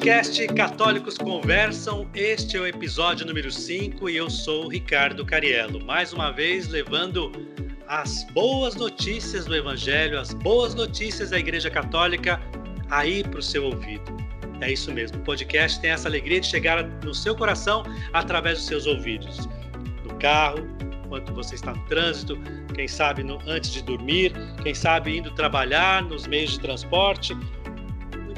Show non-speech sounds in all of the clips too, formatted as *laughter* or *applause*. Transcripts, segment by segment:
podcast Católicos Conversam. Este é o episódio número 5 e eu sou o Ricardo Cariello. Mais uma vez levando as boas notícias do Evangelho, as boas notícias da Igreja Católica aí para o seu ouvido. É isso mesmo, o podcast tem essa alegria de chegar no seu coração através dos seus ouvidos. No carro, enquanto você está no trânsito, quem sabe no, antes de dormir, quem sabe indo trabalhar nos meios de transporte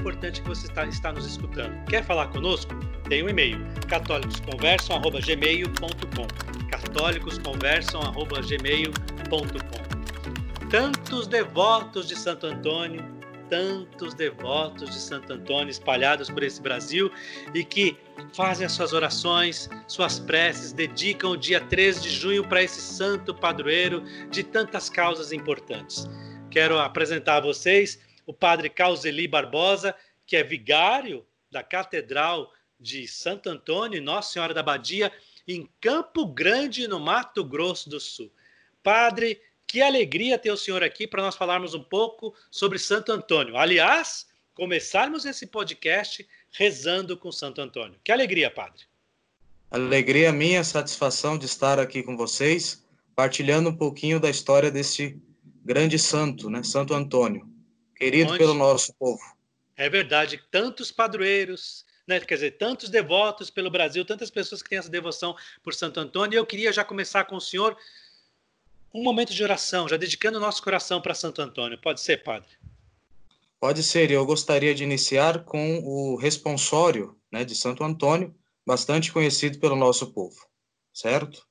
importante que você está, está nos escutando. Quer falar conosco? Tem um e-mail, católicosconversam.gmail.com católicosconversam.gmail.com Tantos devotos de Santo Antônio, tantos devotos de Santo Antônio espalhados por esse Brasil e que fazem as suas orações, suas preces, dedicam o dia 13 de junho para esse santo padroeiro de tantas causas importantes. Quero apresentar a vocês o padre Causeli Barbosa, que é vigário da Catedral de Santo Antônio, Nossa Senhora da Badia, em Campo Grande, no Mato Grosso do Sul. Padre, que alegria ter o senhor aqui para nós falarmos um pouco sobre Santo Antônio. Aliás, começarmos esse podcast rezando com Santo Antônio. Que alegria, padre. Alegria minha, satisfação de estar aqui com vocês, partilhando um pouquinho da história desse grande santo, né, Santo Antônio querido Onde... pelo nosso povo. É verdade, tantos padroeiros, né? quer dizer, tantos devotos pelo Brasil, tantas pessoas que têm essa devoção por Santo Antônio. E eu queria já começar com o senhor um momento de oração, já dedicando o nosso coração para Santo Antônio. Pode ser, padre? Pode ser. Eu gostaria de iniciar com o responsório né, de Santo Antônio, bastante conhecido pelo nosso povo, certo?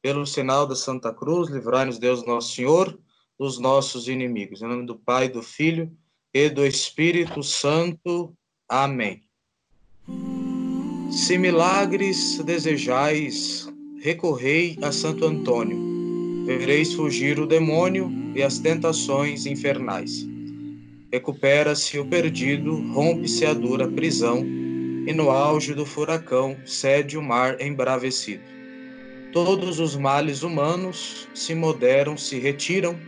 Pelo sinal da Santa Cruz, livrai-nos Deus nosso Senhor dos nossos inimigos. Em nome do Pai, do Filho e do Espírito Santo. Amém. Se milagres desejais, recorrei a Santo Antônio. Vereis fugir o demônio e as tentações infernais. Recupera-se o perdido, rompe-se a dura prisão, e no auge do furacão cede o mar embravecido. Todos os males humanos se moderam, se retiram,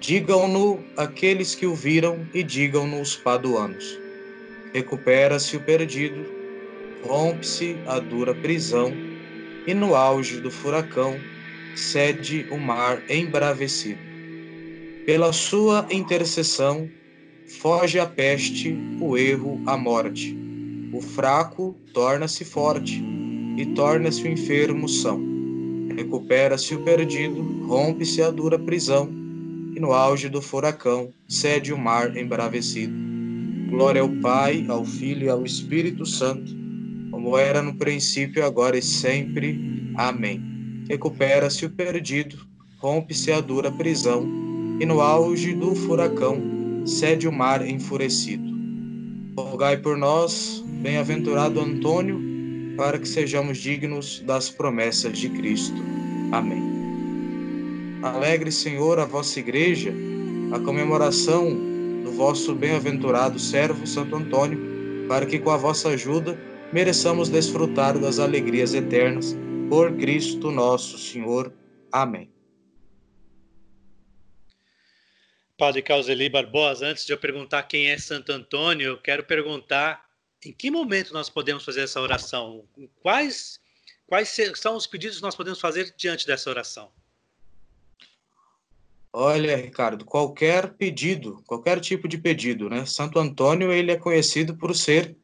Digam-no aqueles que o viram e digam-no os paduanos. Recupera-se o perdido, rompe-se a dura prisão, e no auge do furacão cede o mar embravecido. Pela sua intercessão, foge a peste, o erro, a morte. O fraco torna-se forte, e torna-se o enfermo são. Recupera-se o perdido, rompe-se a dura prisão, e no auge do furacão cede o mar embravecido. Glória ao Pai, ao Filho e ao Espírito Santo, como era no princípio, agora e sempre. Amém. Recupera-se o perdido, rompe-se a dura prisão, e no auge do furacão cede o mar enfurecido. Rogai por nós, bem-aventurado Antônio, para que sejamos dignos das promessas de Cristo. Amém. Alegre, Senhor, a vossa igreja, a comemoração do vosso bem-aventurado servo Santo Antônio, para que com a vossa ajuda mereçamos desfrutar das alegrias eternas. Por Cristo nosso Senhor. Amém. Padre Causeli Barbosa, antes de eu perguntar quem é Santo Antônio, eu quero perguntar em que momento nós podemos fazer essa oração? Quais, quais são os pedidos que nós podemos fazer diante dessa oração? Olha, Ricardo, qualquer pedido, qualquer tipo de pedido, né? Santo Antônio, ele é conhecido por ser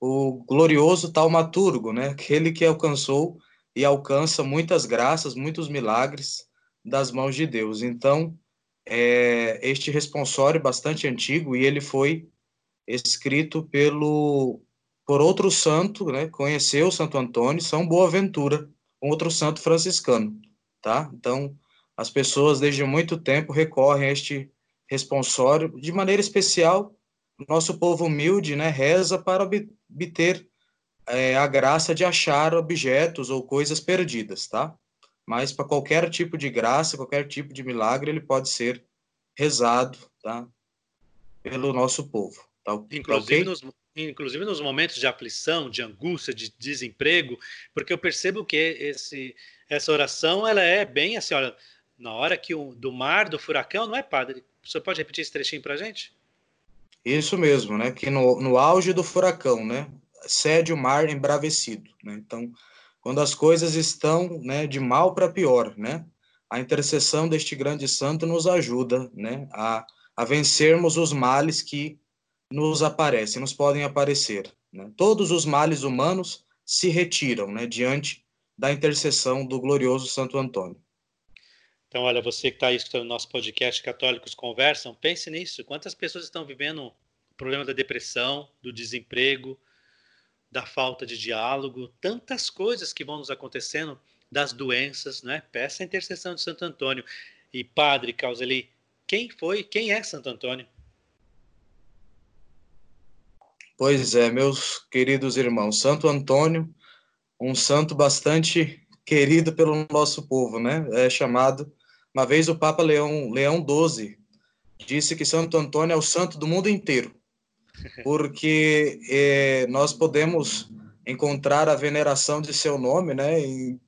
o glorioso taumaturgo, né? Aquele que alcançou e alcança muitas graças, muitos milagres das mãos de Deus. Então, é, este responsório bastante antigo e ele foi escrito pelo por outro santo, né? Conheceu Santo Antônio, São Boaventura, outro santo franciscano, tá? Então, as pessoas, desde muito tempo, recorrem a este responsório. De maneira especial, nosso povo humilde né, reza para obter é, a graça de achar objetos ou coisas perdidas, tá? Mas para qualquer tipo de graça, qualquer tipo de milagre, ele pode ser rezado, tá? Pelo nosso povo. Tá? Inclusive, okay? nos, inclusive nos momentos de aflição, de angústia, de desemprego, porque eu percebo que esse, essa oração ela é bem assim, olha, na hora que o, do mar, do furacão, não é, padre? Você pode repetir esse trechinho para a gente? Isso mesmo, né? Que no, no auge do furacão, né? Cede o mar embravecido, né? Então, quando as coisas estão, né, de mal para pior, né? A intercessão deste grande santo nos ajuda, né, a, a vencermos os males que nos aparecem, nos podem aparecer. Né? Todos os males humanos se retiram, né, diante da intercessão do glorioso Santo Antônio. Então, olha, você que está aí escutando nosso podcast Católicos Conversam, pense nisso. Quantas pessoas estão vivendo o problema da depressão, do desemprego, da falta de diálogo, tantas coisas que vão nos acontecendo, das doenças, né? Peça a intercessão de Santo Antônio. E Padre Causeli, quem foi, quem é Santo Antônio? Pois é, meus queridos irmãos, Santo Antônio, um santo bastante querido pelo nosso povo, né? É chamado uma vez o Papa Leão, Leão XII disse que Santo Antônio é o santo do mundo inteiro, porque é, nós podemos encontrar a veneração de seu nome, né, em,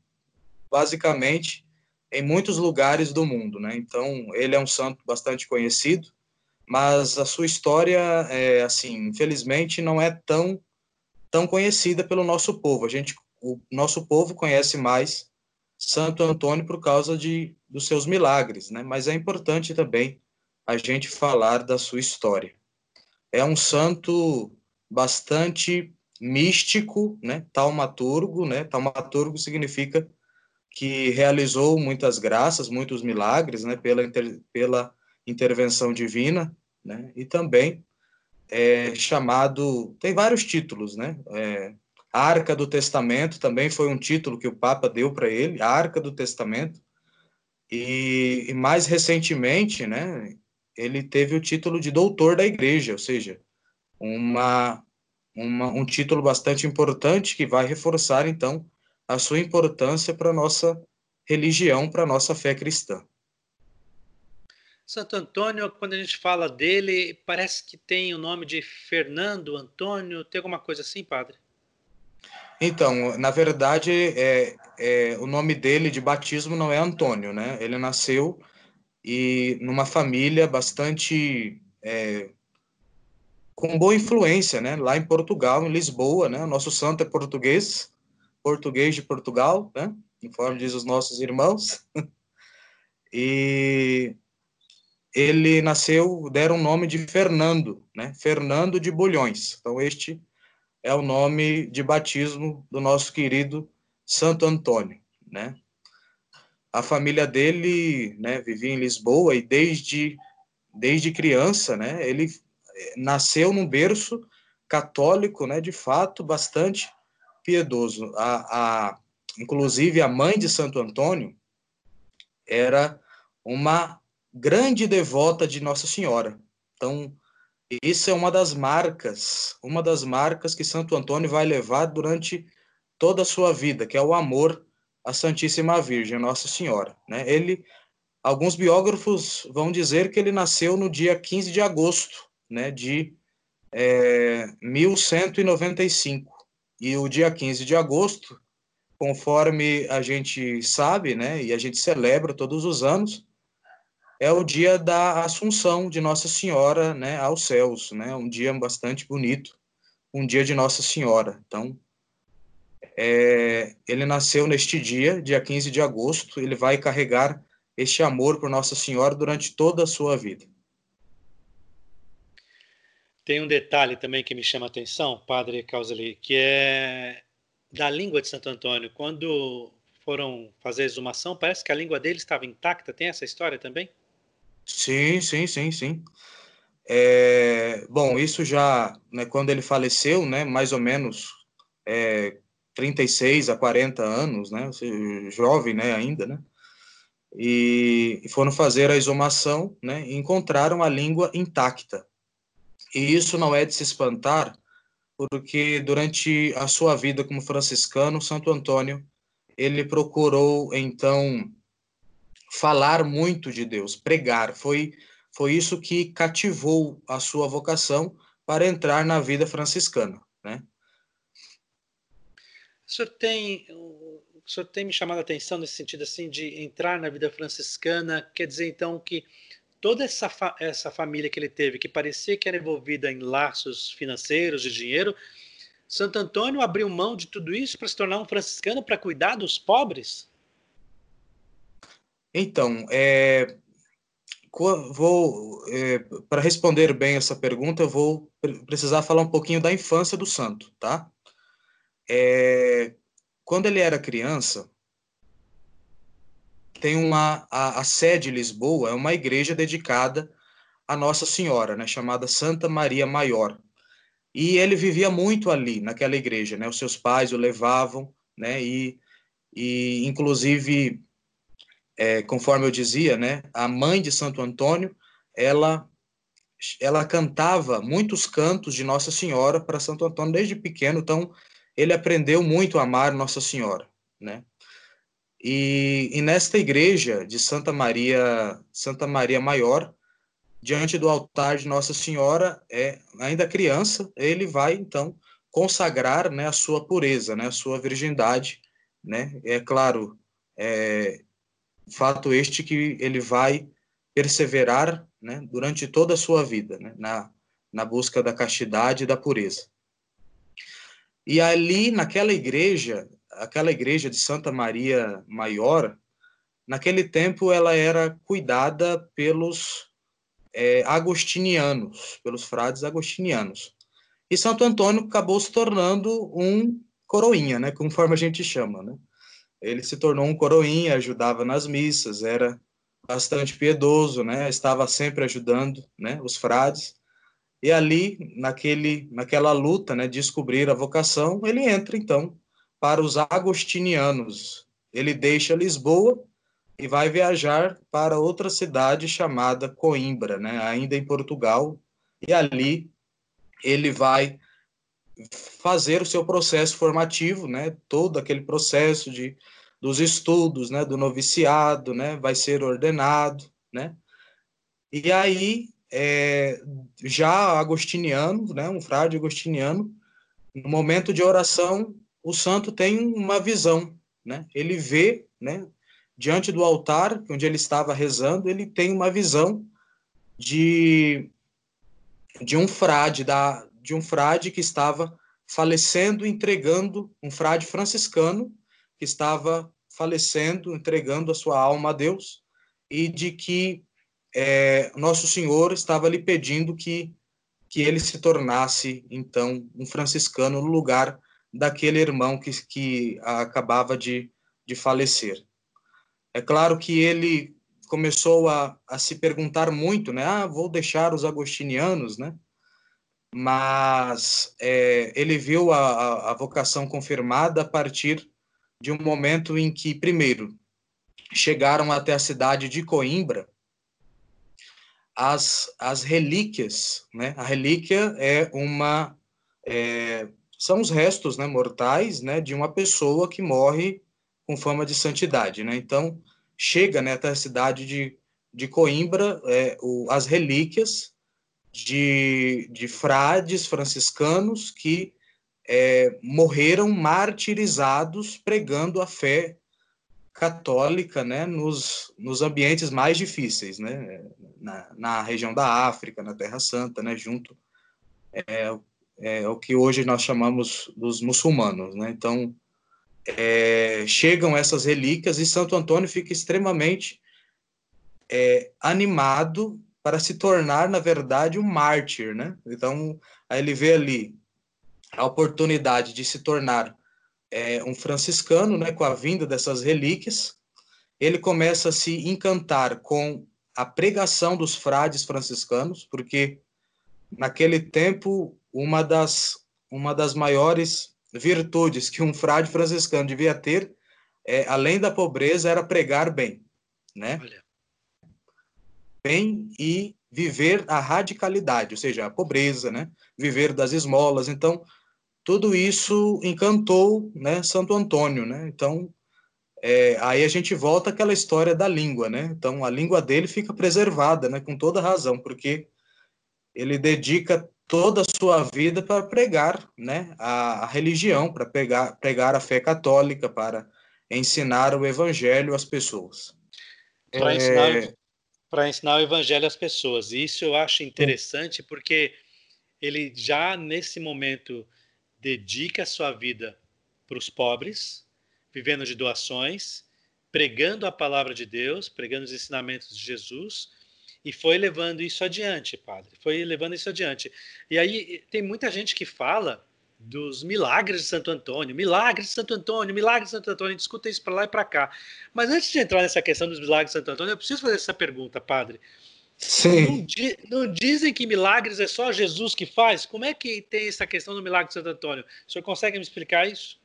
basicamente em muitos lugares do mundo, né? Então ele é um santo bastante conhecido, mas a sua história, é, assim, infelizmente, não é tão tão conhecida pelo nosso povo. A gente, o nosso povo conhece mais Santo Antônio por causa de, dos seus milagres, né? Mas é importante também a gente falar da sua história. É um santo bastante místico, né? Taumaturgo, né? Taumaturgo significa que realizou muitas graças, muitos milagres, né? Pela, inter, pela intervenção divina, né? E também é chamado, tem vários títulos, né? É, Arca do Testamento também foi um título que o Papa deu para ele, Arca do Testamento. E, e, mais recentemente, né, ele teve o título de doutor da igreja, ou seja, uma, uma, um título bastante importante que vai reforçar, então, a sua importância para a nossa religião, para a nossa fé cristã. Santo Antônio, quando a gente fala dele, parece que tem o nome de Fernando Antônio, tem alguma coisa assim, padre? Então, na verdade, é, é, o nome dele de batismo não é Antônio, né? Ele nasceu e numa família bastante é, com boa influência, né? Lá em Portugal, em Lisboa, né? Nosso santo é português, português de Portugal, né? Conforme diz os nossos irmãos. *laughs* e ele nasceu, deram o nome de Fernando, né? Fernando de Bulhões. Então, este é o nome de batismo do nosso querido Santo Antônio, né? A família dele, né, vivia em Lisboa e desde desde criança, né, ele eh, nasceu num berço católico, né, de fato, bastante piedoso. A, a inclusive a mãe de Santo Antônio era uma grande devota de Nossa Senhora. Então, isso é uma das marcas, uma das marcas que Santo Antônio vai levar durante toda a sua vida, que é o amor à Santíssima Virgem, Nossa Senhora. Né? Ele, alguns biógrafos vão dizer que ele nasceu no dia 15 de agosto, né, de é, 1195. E o dia 15 de agosto, conforme a gente sabe, né, e a gente celebra todos os anos, é o dia da Assunção de Nossa Senhora, né, aos céus, né, um dia bastante bonito, um dia de Nossa Senhora. Então, é, ele nasceu neste dia, dia 15 de agosto, ele vai carregar este amor por Nossa Senhora durante toda a sua vida. Tem um detalhe também que me chama a atenção, Padre Causeli, que é da língua de Santo Antônio. Quando foram fazer exumação, parece que a língua dele estava intacta. Tem essa história também? Sim, sim, sim, sim. É, bom, isso já, né, quando ele faleceu, né, mais ou menos é, 36 a 40 anos, né, jovem, né, ainda, né, e, foram fazer a exumação, né, e encontraram a língua intacta. E isso não é de se espantar, porque durante a sua vida como franciscano, Santo Antônio, ele procurou, então, falar muito de Deus, pregar. Foi, foi isso que cativou a sua vocação para entrar na vida franciscana, né? O senhor tem, o senhor tem me chamado a atenção nesse sentido assim de entrar na vida franciscana, quer dizer então que toda essa, fa essa família que ele teve, que parecia que era envolvida em laços financeiros de dinheiro, Santo Antônio abriu mão de tudo isso para se tornar um franciscano para cuidar dos pobres? Então, é, vou é, para responder bem essa pergunta, eu vou precisar falar um pouquinho da infância do santo, tá? É, quando ele era criança, tem uma a, a sede de Lisboa é uma igreja dedicada a Nossa Senhora, né, chamada Santa Maria Maior. E ele vivia muito ali, naquela igreja, né? Os seus pais o levavam, né? E, e inclusive, é, conforme eu dizia, né? A mãe de Santo Antônio, ela ela cantava muitos cantos de Nossa Senhora para Santo Antônio desde pequeno, então ele aprendeu muito a amar Nossa Senhora, né? E, e nesta igreja de Santa Maria, Santa Maria Maior, diante do altar de Nossa Senhora, é ainda criança, ele vai então consagrar, né, a sua pureza, né, a sua virgindade, né? É claro, é, fato este que ele vai perseverar, né, durante toda a sua vida, né, na na busca da castidade e da pureza. E ali naquela igreja, aquela igreja de Santa Maria Maior, naquele tempo ela era cuidada pelos é, agostinianos, pelos frades agostinianos. E Santo Antônio acabou se tornando um coroinha, né, conforme a gente chama, né? Ele se tornou um coroinha, ajudava nas missas, era bastante piedoso, né? Estava sempre ajudando, né, os frades. E ali, naquele, naquela luta, né, descobrir a vocação, ele entra então para os agostinianos. Ele deixa Lisboa e vai viajar para outra cidade chamada Coimbra, né, ainda em Portugal, e ali ele vai fazer o seu processo formativo, né, todo aquele processo de dos estudos, né, do noviciado, né, vai ser ordenado, né, e aí é, já agostiniano, né, um frade agostiniano, no momento de oração, o santo tem uma visão, né, ele vê, né, diante do altar, onde ele estava rezando, ele tem uma visão de, de um frade, da, de um frade que estava falecendo, entregando, um frade franciscano que estava falecendo, entregando a sua alma a Deus, e de que é, Nosso Senhor estava lhe pedindo que, que ele se tornasse, então, um franciscano no lugar daquele irmão que, que acabava de, de falecer. É claro que ele começou a, a se perguntar muito, né? Ah, vou deixar os agostinianos, né? Mas é, ele viu a, a vocação confirmada a partir de um momento em que, primeiro, chegaram até a cidade de Coimbra as, as relíquias, né? A relíquia é uma é, são os restos, né, mortais, né, de uma pessoa que morre com fama de santidade, né? Então, chega né, até a cidade de, de Coimbra é, o, as relíquias de, de frades franciscanos que é, morreram martirizados pregando a fé católica né, nos, nos ambientes mais difíceis, né, na, na região da África, na Terra Santa, né, junto é, é, o que hoje nós chamamos dos muçulmanos. Né, então, é, chegam essas relíquias e Santo Antônio fica extremamente é, animado para se tornar, na verdade, um mártir, né? Então, aí ele vê ali a oportunidade de se tornar é, um franciscano, né, com a vinda dessas relíquias. Ele começa a se encantar com a pregação dos frades franciscanos, porque naquele tempo uma das uma das maiores virtudes que um frade franciscano devia ter, é, além da pobreza, era pregar bem, né? Olha. Bem e viver a radicalidade, ou seja, a pobreza, né? Viver das esmolas. Então, tudo isso encantou, né, Santo Antônio, né? Então, é, aí a gente volta àquela história da língua, né? Então, a língua dele fica preservada, né? Com toda razão, porque ele dedica toda a sua vida para pregar né, a, a religião, para pregar, pregar a fé católica, para ensinar o evangelho às pessoas. Para é... ensinar, para ensinar o evangelho às pessoas. E isso eu acho interessante porque ele já nesse momento dedica a sua vida para os pobres, vivendo de doações, pregando a palavra de Deus, pregando os ensinamentos de Jesus, e foi levando isso adiante, padre. Foi levando isso adiante. E aí tem muita gente que fala dos milagres de Santo Antônio, milagres de Santo Antônio, milagres de Santo Antônio, discuta isso para lá e para cá. Mas antes de entrar nessa questão dos milagres de Santo Antônio, eu preciso fazer essa pergunta, padre. Sim. Não, não, dizem que milagres é só Jesus que faz? Como é que tem essa questão do milagre de Santo Antônio? O senhor consegue me explicar isso?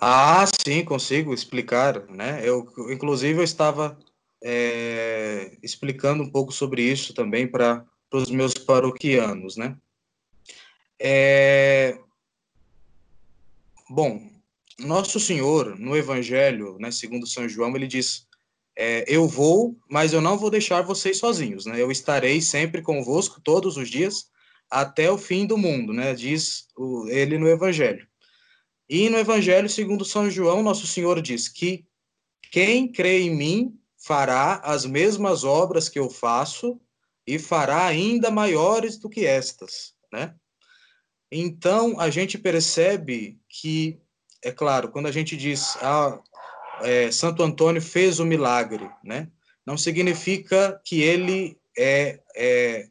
Ah, sim, consigo explicar, né? Eu, inclusive, eu estava é, explicando um pouco sobre isso também para os meus paroquianos, né? É... Bom, Nosso Senhor, no Evangelho, né, segundo São João, ele diz: é, Eu vou, mas eu não vou deixar vocês sozinhos, né? Eu estarei sempre convosco todos os dias até o fim do mundo, né? Diz o, ele no Evangelho. E no Evangelho, segundo São João, Nosso Senhor diz que quem crê em mim fará as mesmas obras que eu faço e fará ainda maiores do que estas, né? Então, a gente percebe que, é claro, quando a gente diz ah, é, Santo Antônio fez o milagre, né? não significa que ele é, é,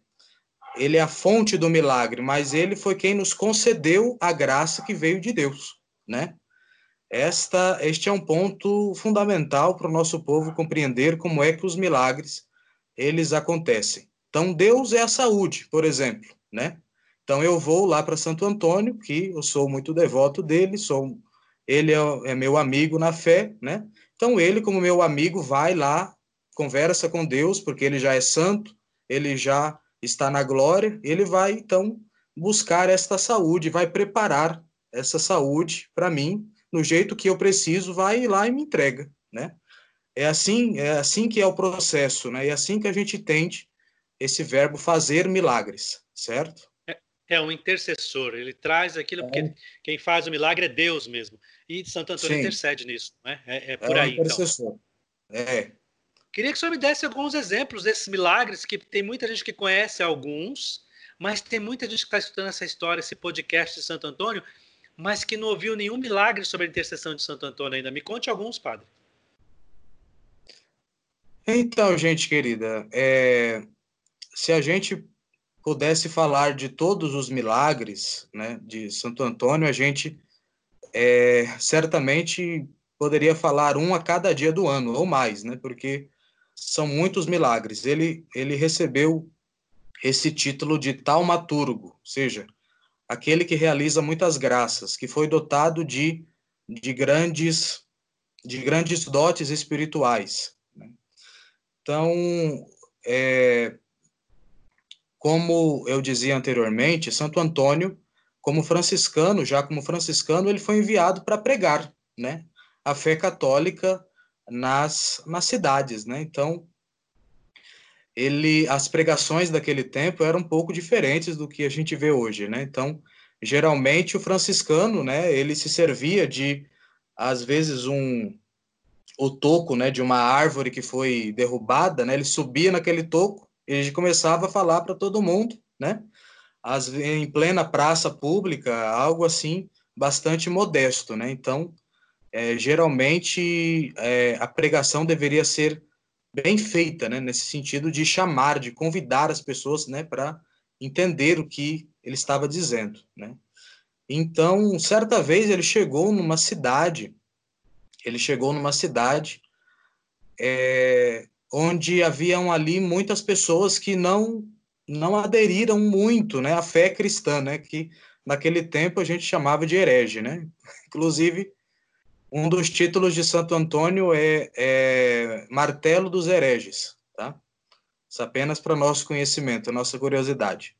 ele é a fonte do milagre, mas ele foi quem nos concedeu a graça que veio de Deus, né? Esta, este é um ponto fundamental para o nosso povo compreender como é que os milagres eles acontecem. Então, Deus é a saúde, por exemplo, né? Então eu vou lá para Santo Antônio, que eu sou muito devoto dele, sou ele é, é, meu amigo na fé, né? Então ele, como meu amigo, vai lá, conversa com Deus, porque ele já é santo, ele já está na glória, ele vai então buscar esta saúde, vai preparar essa saúde para mim, no jeito que eu preciso, vai lá e me entrega, né? É assim, é assim que é o processo, né? É assim que a gente entende esse verbo fazer milagres, certo? É um intercessor, ele traz aquilo, porque é. quem faz o milagre é Deus mesmo. E Santo Antônio Sim. intercede nisso, né? É, é por é aí. Um intercessor. Então. É. Queria que o senhor me desse alguns exemplos desses milagres, que tem muita gente que conhece alguns, mas tem muita gente que está estudando essa história, esse podcast de Santo Antônio, mas que não ouviu nenhum milagre sobre a intercessão de Santo Antônio ainda. Me conte alguns, padre. Então, gente querida, é, se a gente pudesse falar de todos os milagres né, de Santo Antônio, a gente é, certamente poderia falar um a cada dia do ano, ou mais, né, porque são muitos milagres. Ele, ele recebeu esse título de taumaturgo, ou seja, aquele que realiza muitas graças, que foi dotado de, de grandes de grandes dotes espirituais. Né? Então, é, como eu dizia anteriormente, Santo Antônio, como franciscano, já como franciscano, ele foi enviado para pregar, né, a fé católica nas, nas cidades, né? Então, ele, as pregações daquele tempo eram um pouco diferentes do que a gente vê hoje, né? Então, geralmente o franciscano, né, ele se servia de às vezes um o toco, né, de uma árvore que foi derrubada, né? Ele subia naquele toco ele começava a falar para todo mundo, né? As, em plena praça pública, algo assim bastante modesto, né? Então, é, geralmente é, a pregação deveria ser bem feita, né? Nesse sentido de chamar, de convidar as pessoas, né? Para entender o que ele estava dizendo, né? Então, certa vez ele chegou numa cidade, ele chegou numa cidade é, onde haviam ali muitas pessoas que não não aderiram muito, né, à fé cristã, né, que naquele tempo a gente chamava de herege, né? *laughs* Inclusive, um dos títulos de Santo Antônio é, é Martelo dos Hereges, tá? Isso apenas para nosso conhecimento, nossa curiosidade.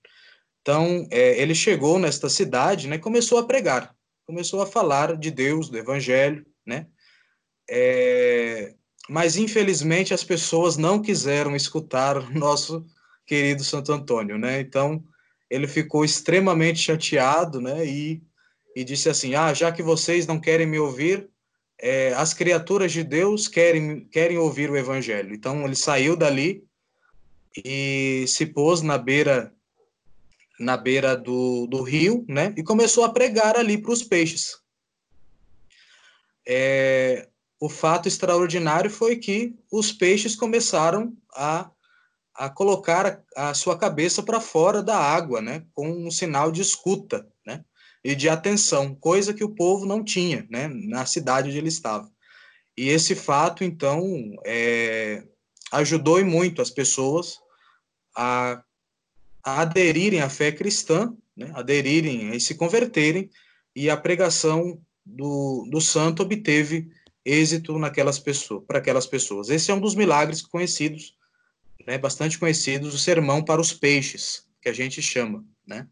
Então, é, ele chegou nesta cidade, né, começou a pregar, começou a falar de Deus, do Evangelho, né? É, mas infelizmente as pessoas não quiseram escutar nosso querido Santo Antônio, né? Então ele ficou extremamente chateado, né? E, e disse assim: Ah, já que vocês não querem me ouvir, é, as criaturas de Deus querem, querem ouvir o evangelho. Então ele saiu dali e se pôs na beira na beira do, do rio, né? E começou a pregar ali para os peixes. É, o fato extraordinário foi que os peixes começaram a, a colocar a, sua cabeça para fora da água, né? Com um sinal de escuta, né? e de atenção, coisa que o povo não tinha, né, na cidade onde ele estava. E esse fato, então, é, ajudou muito as pessoas a, a, aderirem à fé cristã, né, aderirem e se converterem, e a pregação do, do santo obteve êxito naquelas pessoas, para aquelas pessoas. Esse é um dos milagres conhecidos, né, bastante conhecidos, o sermão para os peixes, que a gente chama, né?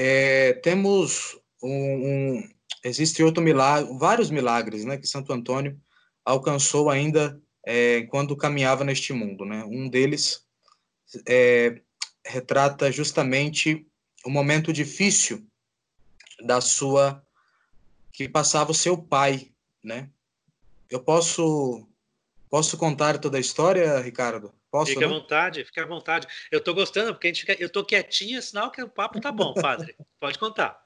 é, temos um, um, existe outro milagre, vários milagres, né, que Santo Antônio alcançou ainda é, quando caminhava neste mundo, né? Um deles é, retrata justamente o momento difícil da sua que passava o seu pai, né? Eu posso posso contar toda a história, Ricardo? Posso, fique à vontade, fique à vontade. Eu estou gostando, porque a gente fica, eu estou quietinho, é sinal que o papo tá bom, padre. Pode contar.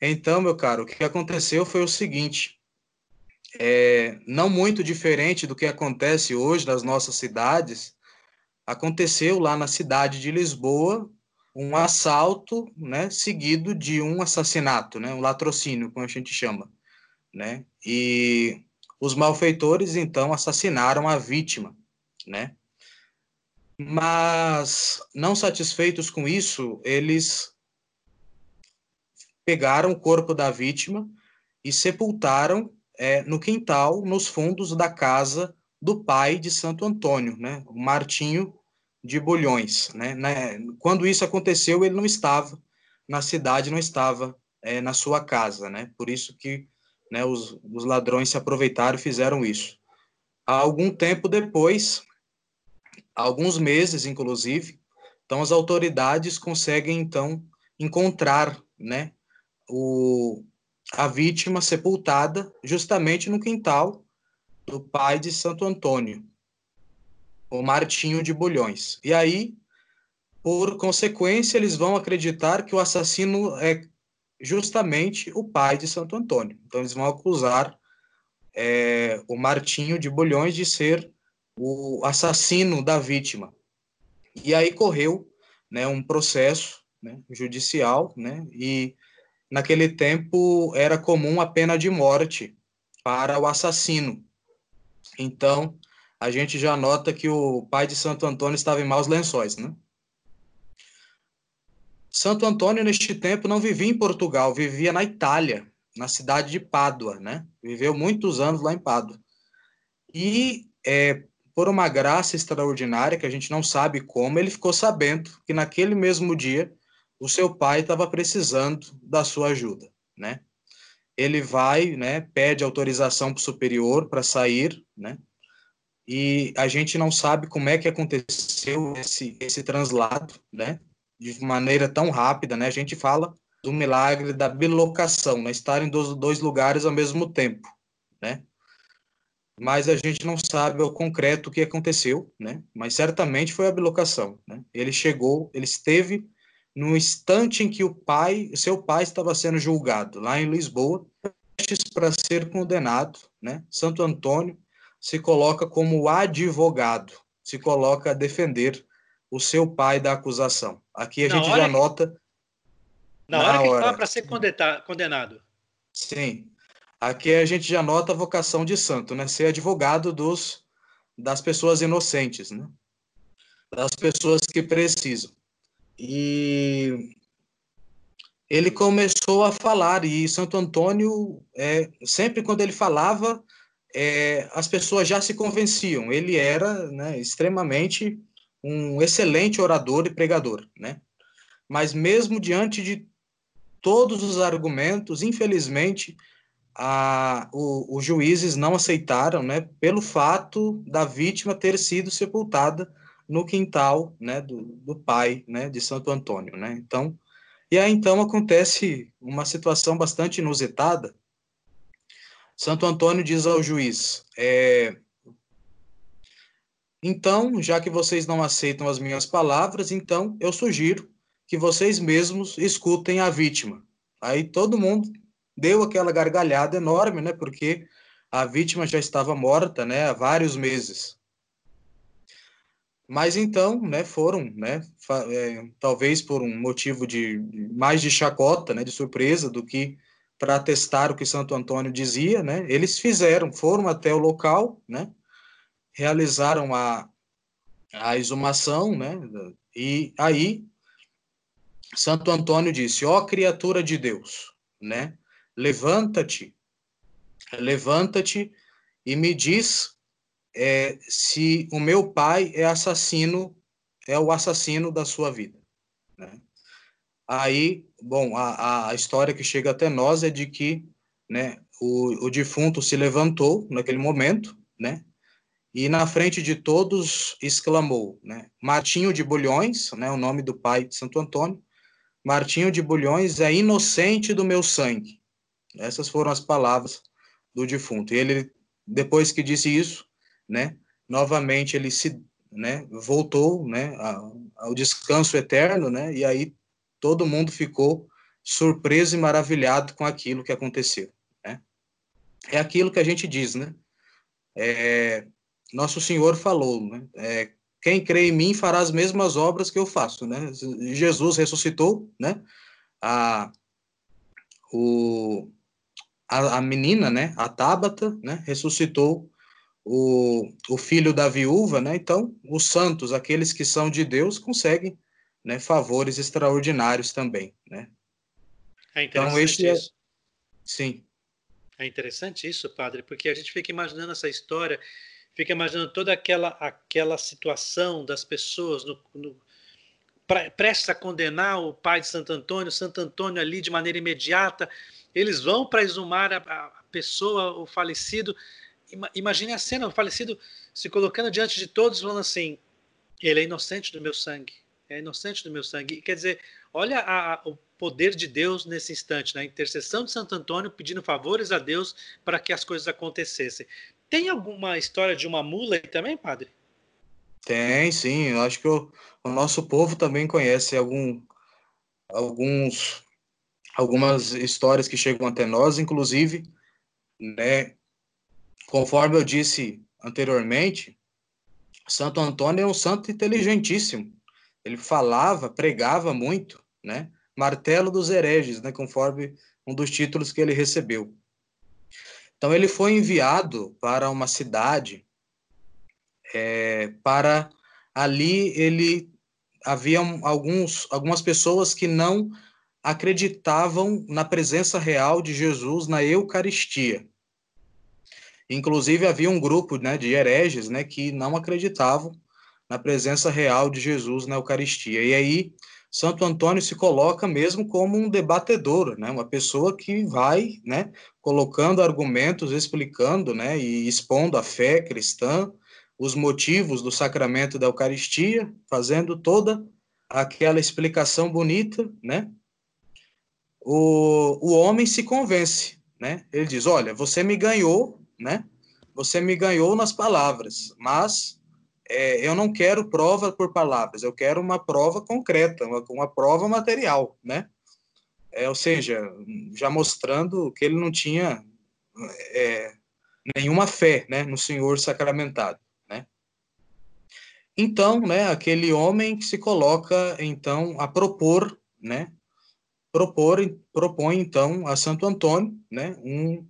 Então, meu caro, o que aconteceu foi o seguinte: é, não muito diferente do que acontece hoje nas nossas cidades, aconteceu lá na cidade de Lisboa um assalto, né, seguido de um assassinato, né, um latrocínio, como a gente chama, né? E os malfeitores então assassinaram a vítima né? Mas, não satisfeitos com isso, eles pegaram o corpo da vítima e sepultaram é, no quintal, nos fundos da casa do pai de Santo Antônio, né? O Martinho de Bulhões, né? Quando isso aconteceu, ele não estava na cidade, não estava é, na sua casa, né? Por isso que né, os, os ladrões se aproveitaram e fizeram isso. Algum tempo depois, alguns meses, inclusive. Então, as autoridades conseguem, então, encontrar né, o, a vítima sepultada justamente no quintal do pai de Santo Antônio, o Martinho de Bulhões. E aí, por consequência, eles vão acreditar que o assassino é justamente o pai de Santo Antônio. Então, eles vão acusar é, o Martinho de Bulhões de ser o assassino da vítima. E aí correu né, um processo né, judicial, né, e naquele tempo era comum a pena de morte para o assassino. Então, a gente já nota que o pai de Santo Antônio estava em maus lençóis, né? Santo Antônio, neste tempo, não vivia em Portugal, vivia na Itália, na cidade de Pádua, né? Viveu muitos anos lá em Pádua. E é, por uma graça extraordinária, que a gente não sabe como, ele ficou sabendo que naquele mesmo dia o seu pai estava precisando da sua ajuda, né? Ele vai, né, pede autorização para o superior para sair, né? E a gente não sabe como é que aconteceu esse, esse translado, né? De maneira tão rápida, né? A gente fala do milagre da bilocação, né? Estar em dois, dois lugares ao mesmo tempo, né? mas a gente não sabe ao concreto o que aconteceu, né? Mas certamente foi a bilocação, né? Ele chegou, ele esteve no instante em que o pai, seu pai estava sendo julgado lá em Lisboa, para ser condenado, né? Santo Antônio se coloca como advogado, se coloca a defender o seu pai da acusação. Aqui a na gente já nota na, na hora que estava para ser condenado. Sim, Aqui a gente já nota a vocação de santo, né? Ser advogado dos, das pessoas inocentes, né? Das pessoas que precisam. E ele começou a falar, e Santo Antônio, é, sempre quando ele falava, é, as pessoas já se convenciam. Ele era né, extremamente um excelente orador e pregador, né? Mas mesmo diante de todos os argumentos, infelizmente, a, o, os juízes não aceitaram, né, pelo fato da vítima ter sido sepultada no quintal, né, do, do pai, né, de Santo Antônio, né. Então, e aí então acontece uma situação bastante inusitada, Santo Antônio diz ao juiz: é, então, já que vocês não aceitam as minhas palavras, então eu sugiro que vocês mesmos escutem a vítima. Aí todo mundo deu aquela gargalhada enorme, né? Porque a vítima já estava morta, né, há vários meses. Mas então, né, foram, né, é, talvez por um motivo de mais de chacota, né, de surpresa do que para testar o que Santo Antônio dizia, né, eles fizeram, foram até o local, né, realizaram a, a exumação, né, e aí Santo Antônio disse: ó criatura de Deus, né, levanta-te, levanta-te e me diz é, se o meu pai é assassino, é o assassino da sua vida. Né? Aí, bom, a, a história que chega até nós é de que né, o, o defunto se levantou naquele momento, né? E na frente de todos exclamou, né? Martinho de Bulhões, né? O nome do pai de Santo Antônio. Martinho de Bulhões é inocente do meu sangue. Essas foram as palavras do defunto. E ele, depois que disse isso, né? Novamente ele se, né? Voltou, né? Ao descanso eterno, né? E aí todo mundo ficou surpreso e maravilhado com aquilo que aconteceu, né? É aquilo que a gente diz, né? É, nosso Senhor falou, né? É, quem crê em mim fará as mesmas obras que eu faço, né? Jesus ressuscitou, né? A, o, a, a menina, né? A Tábata, né? Ressuscitou o, o filho da viúva, né? Então, os santos, aqueles que são de Deus, conseguem né, favores extraordinários também, né? É então, interessante então, isso. É... Sim. É interessante isso, padre, porque a gente fica imaginando essa história fica imaginando toda aquela, aquela situação das pessoas no, no, prestes a condenar o pai de Santo Antônio, Santo Antônio ali de maneira imediata, eles vão para exumar a, a, pessoa, o falecido. Imagine a cena, o falecido se colocando diante de todos, falando assim: ele é inocente do meu sangue, é inocente do meu sangue. Quer dizer, olha a, o poder de Deus nesse instante, na né? intercessão de Santo Antônio, pedindo favores a Deus para que as coisas acontecessem. Tem alguma história de uma mula aí também, padre? Tem, sim. Eu acho que o, o nosso povo também conhece algum, alguns, algumas histórias que chegam até nós, inclusive, né? Conforme eu disse anteriormente, Santo Antônio é um santo inteligentíssimo. Ele falava, pregava muito, né? Martelo dos hereges, né? Conforme um dos títulos que ele recebeu. Então, ele foi enviado para uma cidade é, para ali ele havia alguns, algumas pessoas que não acreditavam na presença real de Jesus na Eucaristia. Inclusive havia um grupo né, de hereges né, que não acreditavam na presença real de Jesus na Eucaristia. E aí Santo Antônio se coloca mesmo como um debatedor, né? Uma pessoa que vai, né, colocando argumentos, explicando, né, e expondo a fé cristã, os motivos do sacramento da Eucaristia, fazendo toda aquela explicação bonita, né? O, o homem se convence, né? Ele diz: "Olha, você me ganhou, né? Você me ganhou nas palavras, mas é, eu não quero prova por palavras, eu quero uma prova concreta, uma, uma prova material, né? É, ou seja, já mostrando que ele não tinha é, nenhuma fé, né, no Senhor sacramentado, né? Então, né, aquele homem que se coloca então a propor, né, propor, propõe então a Santo Antônio, né, um,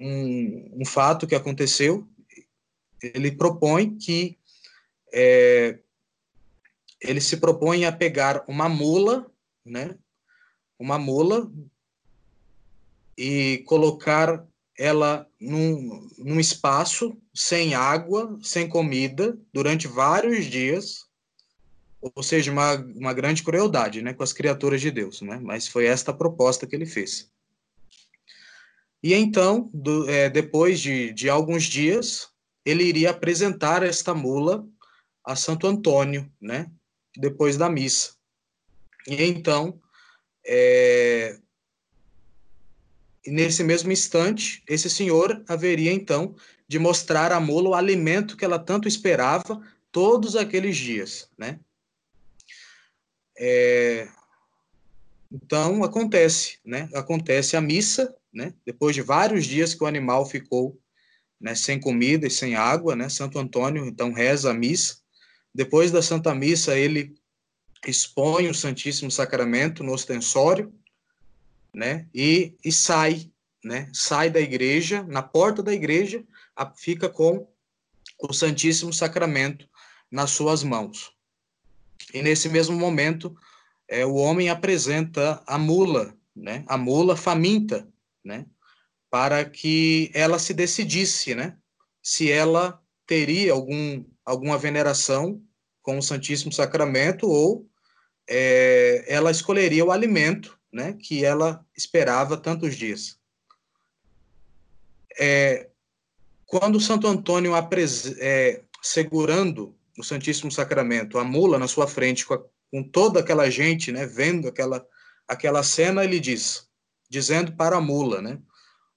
um, um fato que aconteceu. Ele propõe que é, ele se propõe a pegar uma mula, né? Uma mula e colocar ela num, num espaço sem água, sem comida, durante vários dias, ou seja, uma, uma grande crueldade, né, com as criaturas de Deus, né? Mas foi esta a proposta que ele fez. E então, do, é, depois de, de alguns dias, ele iria apresentar esta mula a Santo Antônio, né? Depois da missa. E então, é, nesse mesmo instante, esse senhor haveria então de mostrar à mula o alimento que ela tanto esperava todos aqueles dias, né? É... Então acontece, né? Acontece a missa, né? Depois de vários dias que o animal ficou, né, sem comida e sem água, né? Santo Antônio então reza a missa. Depois da Santa Missa ele expõe o Santíssimo Sacramento no ostensório, né? E, e sai, né? Sai da igreja, na porta da igreja, a, fica com o Santíssimo Sacramento nas suas mãos. E nesse mesmo momento, é, o homem apresenta a mula, né? A mula faminta, né? Para que ela se decidisse, né? Se ela teria algum alguma veneração com o Santíssimo Sacramento ou é, ela escolheria o alimento né, que ela esperava tantos dias. É, quando Santo Antônio é, segurando o Santíssimo Sacramento, a mula na sua frente, com, a, com toda aquela gente, né, vendo aquela, aquela cena, ele diz, dizendo para a mula, né,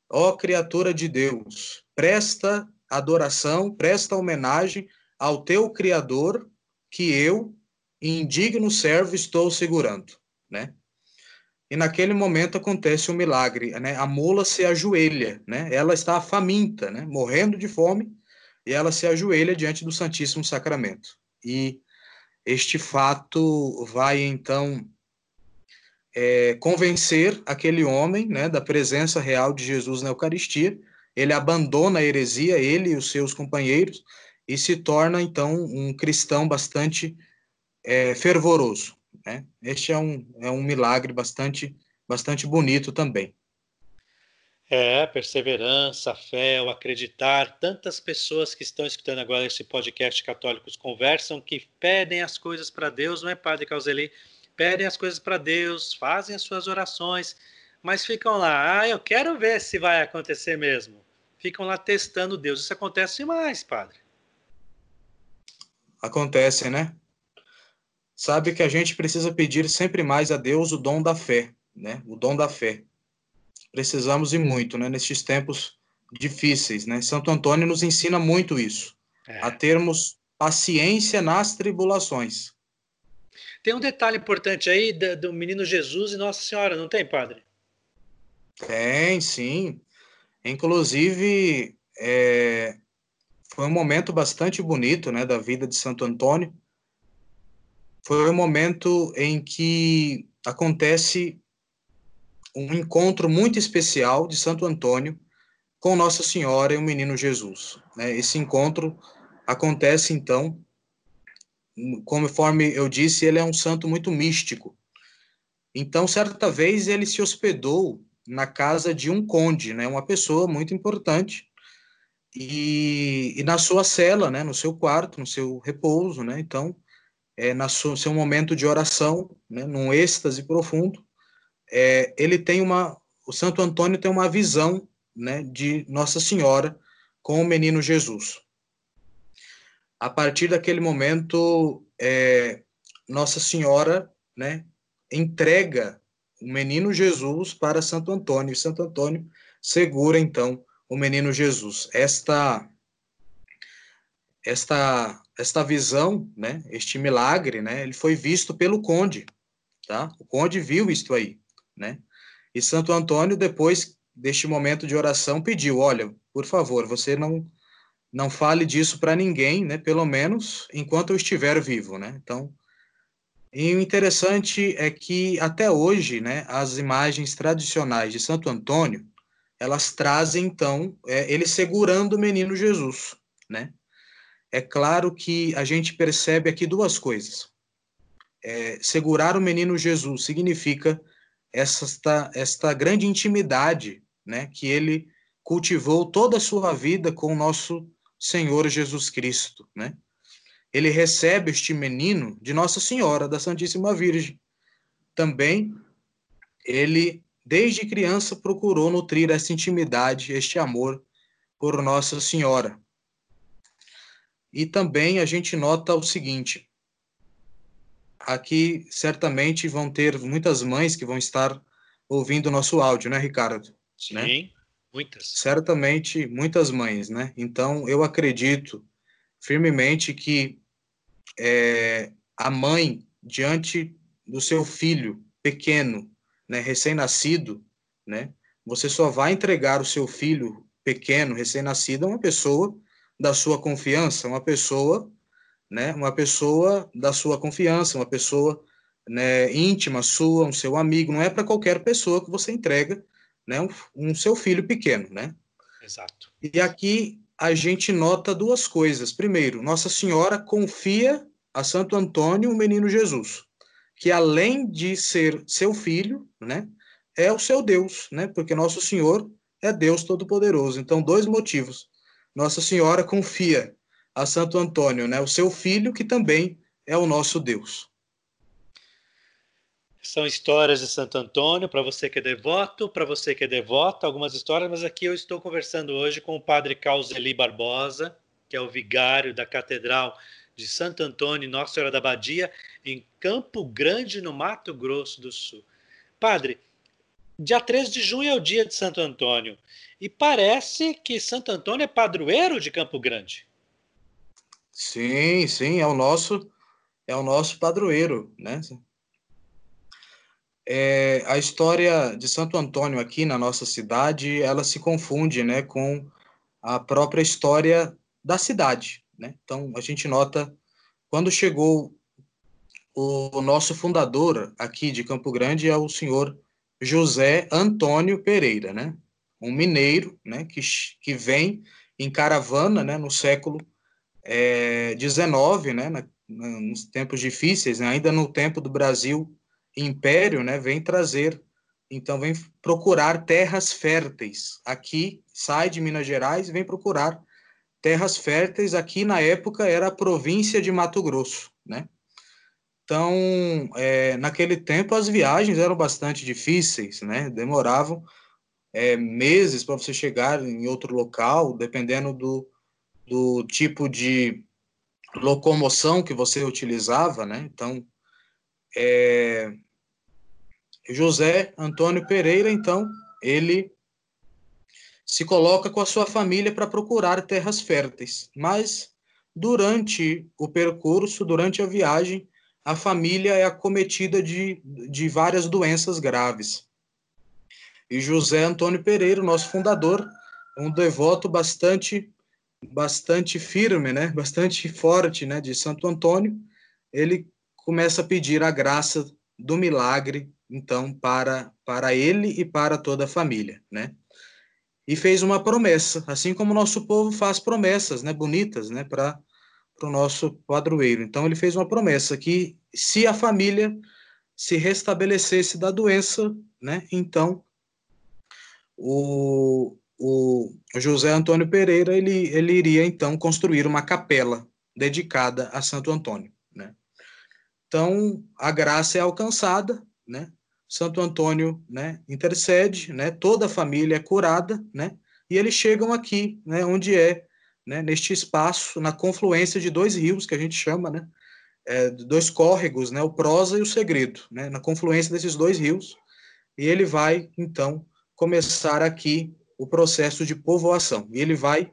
ó criatura de Deus, presta adoração, presta homenagem ao teu Criador, que eu, indigno servo estou segurando, né? E naquele momento acontece um milagre, né? A mula se ajoelha, né? Ela está faminta, né? Morrendo de fome, e ela se ajoelha diante do Santíssimo Sacramento. E este fato vai então é, convencer aquele homem, né, da presença real de Jesus na Eucaristia. Ele abandona a heresia, ele e os seus companheiros, e se torna então um cristão bastante é, fervoroso. Né? Este é um, é um milagre bastante, bastante bonito também. É, perseverança, fé, o acreditar. Tantas pessoas que estão escutando agora esse podcast Católicos Conversam que pedem as coisas para Deus, não é, Padre Causeli? Pedem as coisas para Deus, fazem as suas orações, mas ficam lá, ah, eu quero ver se vai acontecer mesmo. Ficam lá testando Deus. Isso acontece mais, Padre. Acontece, né? sabe que a gente precisa pedir sempre mais a Deus o dom da fé, né? O dom da fé. Precisamos e muito, né? Nestes tempos difíceis, né? Santo Antônio nos ensina muito isso, é. a termos paciência nas tribulações. Tem um detalhe importante aí do menino Jesus e Nossa Senhora, não tem, padre? Tem, sim. Inclusive, é, foi um momento bastante bonito, né, da vida de Santo Antônio foi o momento em que acontece um encontro muito especial de Santo Antônio com Nossa Senhora e o Menino Jesus. Né? Esse encontro acontece, então, conforme eu disse, ele é um santo muito místico. Então, certa vez, ele se hospedou na casa de um conde, né? uma pessoa muito importante, e, e na sua cela, né? no seu quarto, no seu repouso. Né? Então, é, na sua, seu momento de oração, né, num êxtase profundo, é, ele tem uma, o Santo Antônio tem uma visão, né, de Nossa Senhora com o menino Jesus. A partir daquele momento, é, Nossa Senhora, né, entrega o menino Jesus para Santo Antônio, e Santo Antônio segura então o menino Jesus. Esta esta esta visão, né, este milagre, né, ele foi visto pelo conde, tá? O conde viu isto aí, né? E Santo Antônio depois deste momento de oração pediu, olha, por favor, você não não fale disso para ninguém, né, pelo menos enquanto eu estiver vivo, né? Então, e o interessante é que até hoje, né, as imagens tradicionais de Santo Antônio, elas trazem então é, ele segurando o menino Jesus, né? é claro que a gente percebe aqui duas coisas. É, segurar o menino Jesus significa esta, esta grande intimidade né, que ele cultivou toda a sua vida com o nosso Senhor Jesus Cristo. Né? Ele recebe este menino de Nossa Senhora, da Santíssima Virgem. Também ele, desde criança, procurou nutrir essa intimidade, este amor por Nossa Senhora. E também a gente nota o seguinte: aqui certamente vão ter muitas mães que vão estar ouvindo o nosso áudio, né, Ricardo? Sim, né? muitas. Certamente, muitas mães, né? Então, eu acredito firmemente que é, a mãe, diante do seu filho pequeno, né, recém-nascido, né, você só vai entregar o seu filho pequeno, recém-nascido, a uma pessoa da sua confiança, uma pessoa, né, uma pessoa da sua confiança, uma pessoa né, íntima sua, um seu amigo, não é para qualquer pessoa que você entrega né, um, um seu filho pequeno, né? Exato. E aqui a gente nota duas coisas. Primeiro, Nossa Senhora confia a Santo Antônio o menino Jesus, que além de ser seu filho, né, é o seu Deus, né? Porque Nosso Senhor é Deus Todo-Poderoso. Então, dois motivos. Nossa Senhora confia a Santo Antônio, né, o seu filho, que também é o nosso Deus. São histórias de Santo Antônio, para você que é devoto, para você que é devoto, algumas histórias, mas aqui eu estou conversando hoje com o padre Causeli Barbosa, que é o vigário da Catedral de Santo Antônio, Nossa Senhora da Badia, em Campo Grande, no Mato Grosso do Sul. Padre, dia 13 de junho é o dia de Santo Antônio, e parece que Santo Antônio é padroeiro de Campo Grande. Sim, sim, é o nosso é o nosso padroeiro, né? é, a história de Santo Antônio aqui na nossa cidade, ela se confunde, né, com a própria história da cidade, né? Então, a gente nota quando chegou o nosso fundador aqui de Campo Grande é o senhor José Antônio Pereira, né? Um mineiro, né, que, que vem em caravana, né, no século é, 19, né, na, nos tempos difíceis, né, ainda no tempo do Brasil império, né, vem trazer, então vem procurar terras férteis. Aqui sai de Minas Gerais e vem procurar terras férteis. Aqui na época era a província de Mato Grosso, né? Então, é, naquele tempo as viagens eram bastante difíceis, né? Demoravam é, meses para você chegar em outro local, dependendo do, do tipo de locomoção que você utilizava, né? Então, é, José Antônio Pereira, então, ele se coloca com a sua família para procurar terras férteis, mas durante o percurso, durante a viagem, a família é acometida de, de várias doenças graves. E José Antônio Pereira, nosso fundador, é um devoto bastante bastante firme, né? Bastante forte, né, de Santo Antônio. Ele começa a pedir a graça do milagre então para para ele e para toda a família, né? E fez uma promessa, assim como o nosso povo faz promessas, né, bonitas, né, para o nosso padroeiro. Então ele fez uma promessa que se a família se restabelecesse da doença, né, então o, o José Antônio Pereira ele, ele iria então construir uma capela dedicada a Santo Antônio, né? Então a graça é alcançada, né? Santo Antônio, né, intercede, né, toda a família é curada, né, e eles chegam aqui, né, onde é, né, neste espaço, na confluência de dois rios que a gente chama, né, é, dois córregos, né, o Prosa e o Segredo, né, na confluência desses dois rios, e ele vai, então, começar aqui o processo de povoação, e ele vai,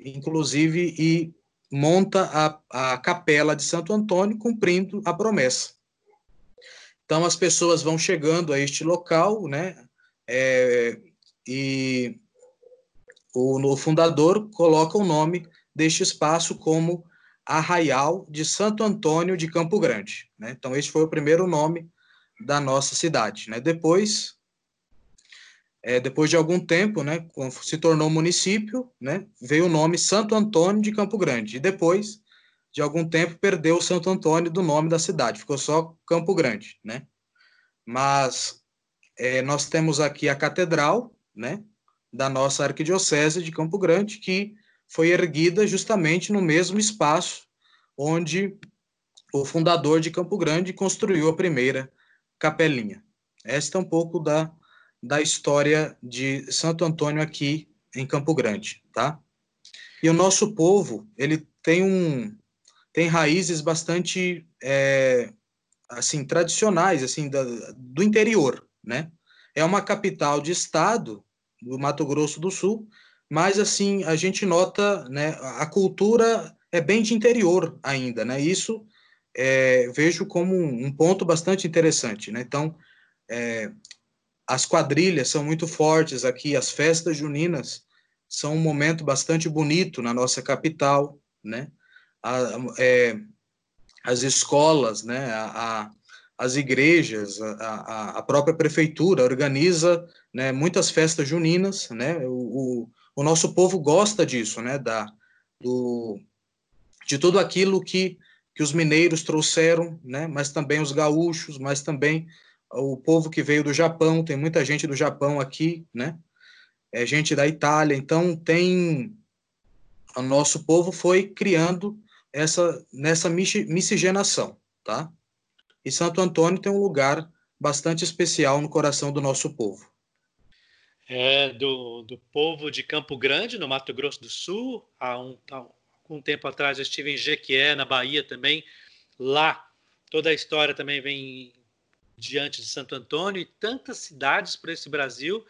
inclusive, e monta a, a capela de Santo Antônio, cumprindo a promessa. Então, as pessoas vão chegando a este local, né? É, e o, o fundador coloca o nome deste espaço como Arraial de Santo Antônio de Campo Grande. Né? Então, este foi o primeiro nome da nossa cidade. Né? Depois, é, depois de algum tempo, né, se tornou município, né, veio o nome Santo Antônio de Campo Grande. E depois de algum tempo, perdeu o Santo Antônio do nome da cidade, ficou só Campo Grande, né? Mas é, nós temos aqui a catedral, né, da nossa arquidiocese de Campo Grande, que foi erguida justamente no mesmo espaço onde o fundador de Campo Grande construiu a primeira capelinha. Esta é um pouco da, da história de Santo Antônio aqui em Campo Grande, tá? E o nosso povo, ele tem um, tem raízes bastante é, assim tradicionais assim da, do interior, né? É uma capital de estado do Mato Grosso do Sul, mas assim a gente nota, né, a cultura é bem de interior ainda, né? Isso é, vejo como um, ponto bastante interessante, né? Então, é, as quadrilhas são muito fortes aqui, as festas juninas são um momento bastante bonito na nossa capital, né? A, é, as escolas, né? A, a, as igrejas, a, a, própria prefeitura organiza né, muitas festas juninas, né? O, o, nosso povo gosta disso, né? Da, do, de tudo aquilo que, que os mineiros trouxeram, né? Mas também os gaúchos, mas também o povo que veio do Japão, tem muita gente do Japão aqui, né? É gente da Itália, então tem o nosso povo foi criando essa nessa miscigenação, tá? E Santo Antônio tem um lugar bastante especial no coração do nosso povo. É, do, do povo de Campo Grande, no Mato Grosso do Sul. Há um, há um tempo atrás eu estive em Jequié, na Bahia também. Lá, toda a história também vem diante de Santo Antônio e tantas cidades por esse Brasil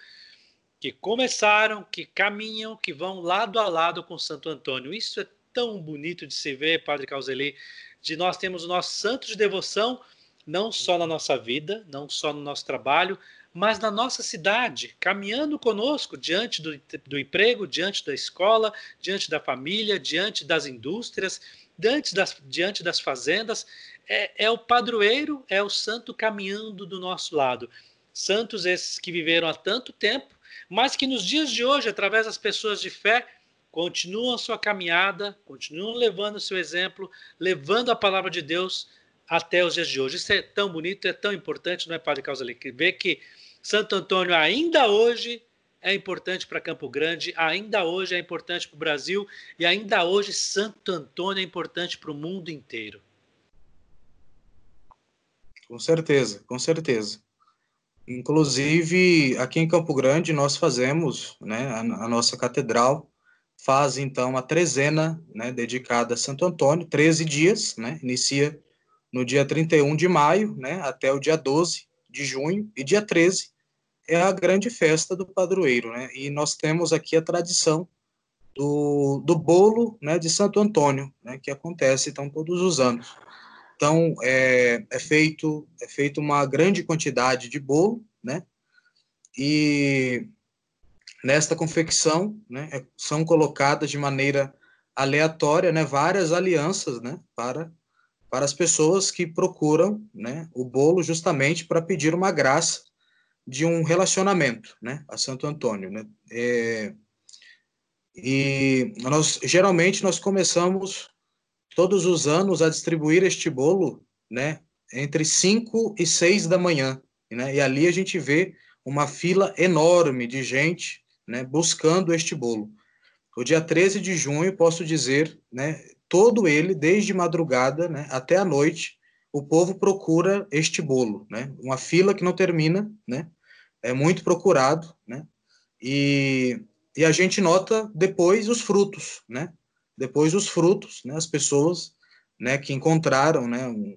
que começaram, que caminham, que vão lado a lado com Santo Antônio. Isso é tão bonito de se ver, Padre Causeli, de nós temos o nosso santo de devoção não só na nossa vida, não só no nosso trabalho, mas na nossa cidade, caminhando conosco diante do, do emprego, diante da escola, diante da família, diante das indústrias, diante das, diante das fazendas. É, é o padroeiro, é o santo caminhando do nosso lado. Santos esses que viveram há tanto tempo, mas que nos dias de hoje, através das pessoas de fé, continuam sua caminhada, continuam levando o seu exemplo, levando a palavra de Deus até os dias de hoje. Isso é tão bonito, é tão importante, não é, Padre Causa ver que Santo Antônio ainda hoje é importante para Campo Grande, ainda hoje é importante para o Brasil e ainda hoje Santo Antônio é importante para o mundo inteiro. Com certeza, com certeza. Inclusive, aqui em Campo Grande, nós fazemos, né, a, a nossa catedral faz, então, a trezena, né, dedicada a Santo Antônio, 13 dias, né, inicia no dia 31 de maio, né, até o dia 12 de junho, e dia 13 é a grande festa do padroeiro, né, e nós temos aqui a tradição do, do bolo, né, de Santo Antônio, né, que acontece, então, todos os anos. Então, é, é feito é feito uma grande quantidade de bolo, né, e nesta confecção, né, é, são colocadas de maneira aleatória, né, várias alianças, né, para para as pessoas que procuram né, o bolo justamente para pedir uma graça de um relacionamento né, a Santo Antônio. Né? É, e nós, geralmente nós começamos todos os anos a distribuir este bolo né, entre 5 e 6 da manhã. Né? E ali a gente vê uma fila enorme de gente né, buscando este bolo. O dia 13 de junho, posso dizer, né, todo ele, desde madrugada né, até a noite, o povo procura este bolo, né? Uma fila que não termina, né? É muito procurado, né? E, e a gente nota depois os frutos, né? Depois os frutos, né? As pessoas, né? Que encontraram, né? Um,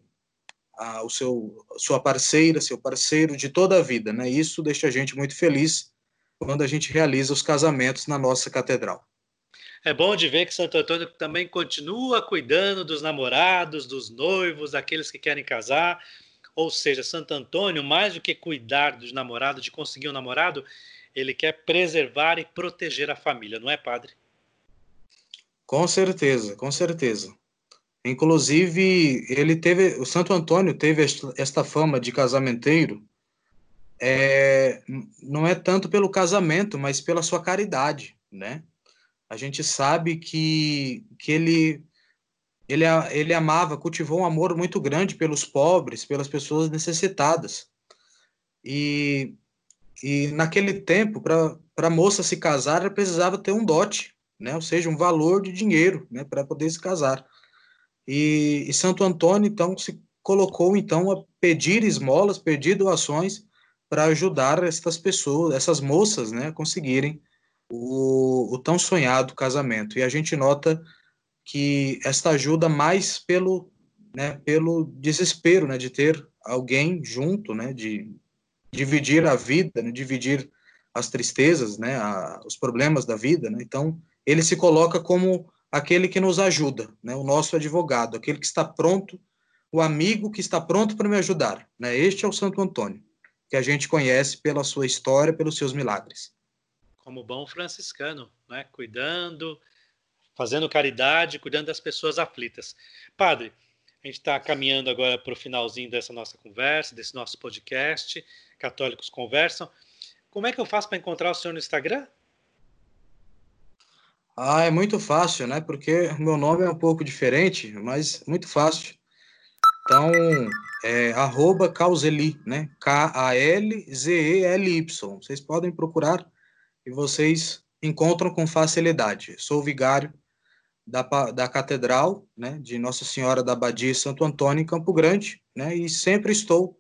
a, o seu sua parceira, seu parceiro de toda a vida, né? Isso deixa a gente muito feliz quando a gente realiza os casamentos na nossa catedral. É bom de ver que Santo Antônio também continua cuidando dos namorados, dos noivos, daqueles que querem casar. Ou seja, Santo Antônio, mais do que cuidar dos namorados, de conseguir um namorado, ele quer preservar e proteger a família, não é, padre? Com certeza, com certeza. Inclusive, ele teve, o Santo Antônio teve esta fama de casamenteiro, é, não é tanto pelo casamento, mas pela sua caridade, né? a gente sabe que, que ele, ele, ele amava, cultivou um amor muito grande pelos pobres, pelas pessoas necessitadas. E, e naquele tempo, para a moça se casar, ela precisava ter um dote, né? ou seja, um valor de dinheiro né? para poder se casar. E, e Santo Antônio, então, se colocou então a pedir esmolas, pedir doações para ajudar essas pessoas, essas moças, né, a conseguirem o, o tão sonhado casamento. E a gente nota que esta ajuda mais pelo, né, pelo desespero, né, de ter alguém junto, né, de dividir a vida, né, dividir as tristezas, né, a, os problemas da vida, né? Então, ele se coloca como aquele que nos ajuda, né, o nosso advogado, aquele que está pronto, o amigo que está pronto para me ajudar, né? Este é o Santo Antônio, que a gente conhece pela sua história, pelos seus milagres. Como bom franciscano, né? Cuidando, fazendo caridade, cuidando das pessoas aflitas. Padre, a gente está caminhando agora para o finalzinho dessa nossa conversa, desse nosso podcast, Católicos Conversam. Como é que eu faço para encontrar o senhor no Instagram? Ah, é muito fácil, né? Porque meu nome é um pouco diferente, mas muito fácil. Então, é arroba né? K-A-L-Z-E-L-Y. Vocês podem procurar e vocês encontram com facilidade. Sou vigário da, da Catedral, né, de Nossa Senhora da Abadia Santo Antônio em Campo Grande, né, e sempre estou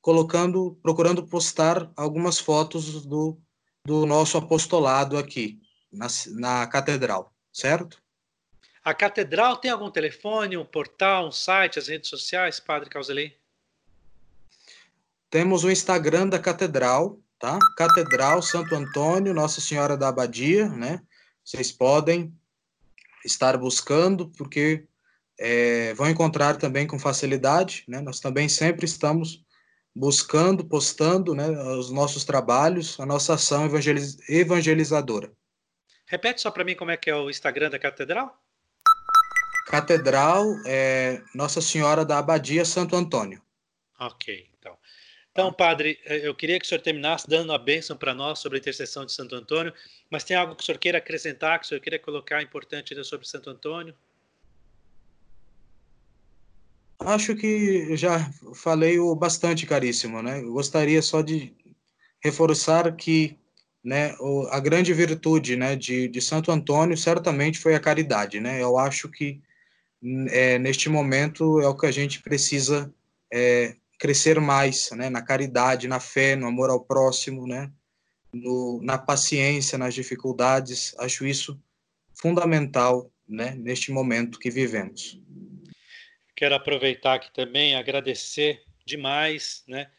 colocando, procurando postar algumas fotos do, do nosso apostolado aqui na, na Catedral, certo? A Catedral tem algum telefone, um portal, um site, as redes sociais, Padre Causelei? Temos o Instagram da Catedral, tá? Catedral Santo Antônio, Nossa Senhora da Abadia, né? Vocês podem estar buscando, porque é, vão encontrar também com facilidade, né? Nós também sempre estamos buscando, postando, né, os nossos trabalhos, a nossa ação evangeliz evangelizadora. Repete só para mim como é que é o Instagram da Catedral? Catedral é Nossa Senhora da Abadia Santo Antônio. Ok, então. Padre, eu queria que o senhor terminasse dando a bênção para nós sobre a intercessão de Santo Antônio, mas tem algo que o senhor queira acrescentar, que o senhor queira colocar importante sobre Santo Antônio? Acho que já falei o bastante, caríssimo, né? Eu gostaria só de reforçar que né, a grande virtude né, de, de Santo Antônio certamente foi a caridade, né? Eu acho que é, neste momento é o que a gente precisa é, crescer mais, né, na caridade, na fé, no amor ao próximo, né, no, na paciência, nas dificuldades. Acho isso fundamental, né, neste momento que vivemos. Quero aproveitar aqui também agradecer demais, né,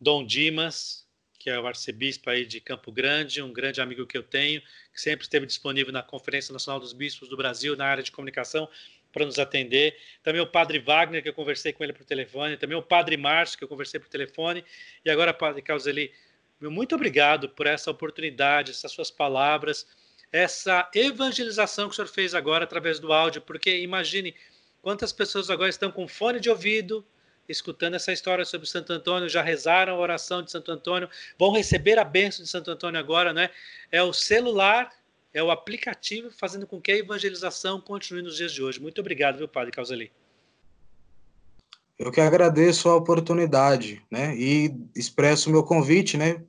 Dom Dimas, que é o arcebispo aí de Campo Grande, um grande amigo que eu tenho, que sempre esteve disponível na Conferência Nacional dos Bispos do Brasil na área de comunicação para nos atender. Também o Padre Wagner, que eu conversei com ele por telefone. Também o Padre Márcio, que eu conversei por telefone. E agora, Padre Causeli, muito obrigado por essa oportunidade, essas suas palavras, essa evangelização que o senhor fez agora através do áudio, porque imagine quantas pessoas agora estão com fone de ouvido, escutando essa história sobre Santo Antônio, já rezaram a oração de Santo Antônio, vão receber a bênção de Santo Antônio agora, né? É o celular é o aplicativo fazendo com que a evangelização continue nos dias de hoje. Muito obrigado, viu, Padre Causali? Eu que agradeço a oportunidade, né? E expresso o meu convite, né?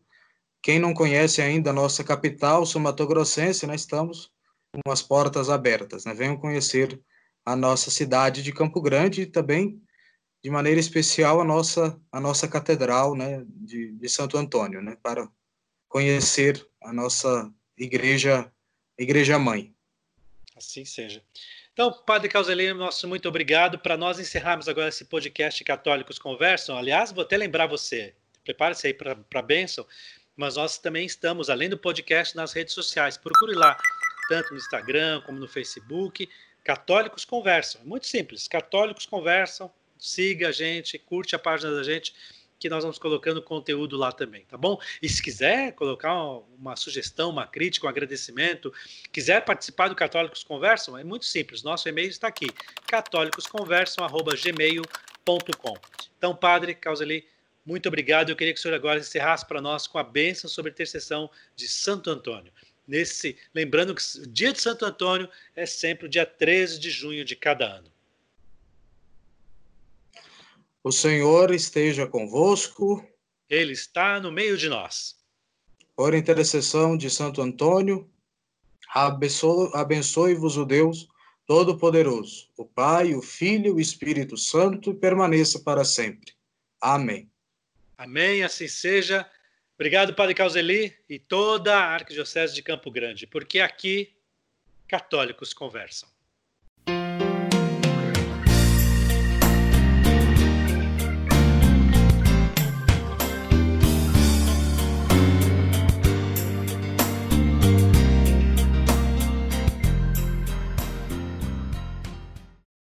Quem não conhece ainda a nossa capital, São Mato nós estamos com as portas abertas, né? Venham conhecer a nossa cidade de Campo Grande e também, de maneira especial, a nossa, a nossa catedral, né? De, de Santo Antônio, né? Para conhecer a nossa igreja Igreja Mãe. Assim seja. Então, Padre Causelino, nosso muito obrigado. Para nós encerrarmos agora esse podcast Católicos Conversam, aliás, vou até lembrar você, prepare-se aí para a bênção, mas nós também estamos, além do podcast, nas redes sociais. Procure lá, tanto no Instagram como no Facebook, Católicos Conversam. É muito simples, Católicos Conversam, siga a gente, curte a página da gente que nós vamos colocando conteúdo lá também, tá bom? E se quiser colocar uma sugestão, uma crítica, um agradecimento, quiser participar do Católicos Conversam, é muito simples. Nosso e-mail está aqui, católicosconversam@gmail.com. Então, Padre Causeli, muito obrigado. Eu queria que o senhor agora encerrasse para nós com a bênção sobre a intercessão de Santo Antônio. Nesse, lembrando que o dia de Santo Antônio é sempre o dia 13 de junho de cada ano. O Senhor esteja convosco. Ele está no meio de nós. Por intercessão de Santo Antônio, abençoe-vos o Deus Todo-Poderoso, o Pai, o Filho e o Espírito Santo, permaneça para sempre. Amém. Amém, assim seja. Obrigado, Padre Causeli e toda a Arquidiocese de Campo Grande, porque aqui católicos conversam.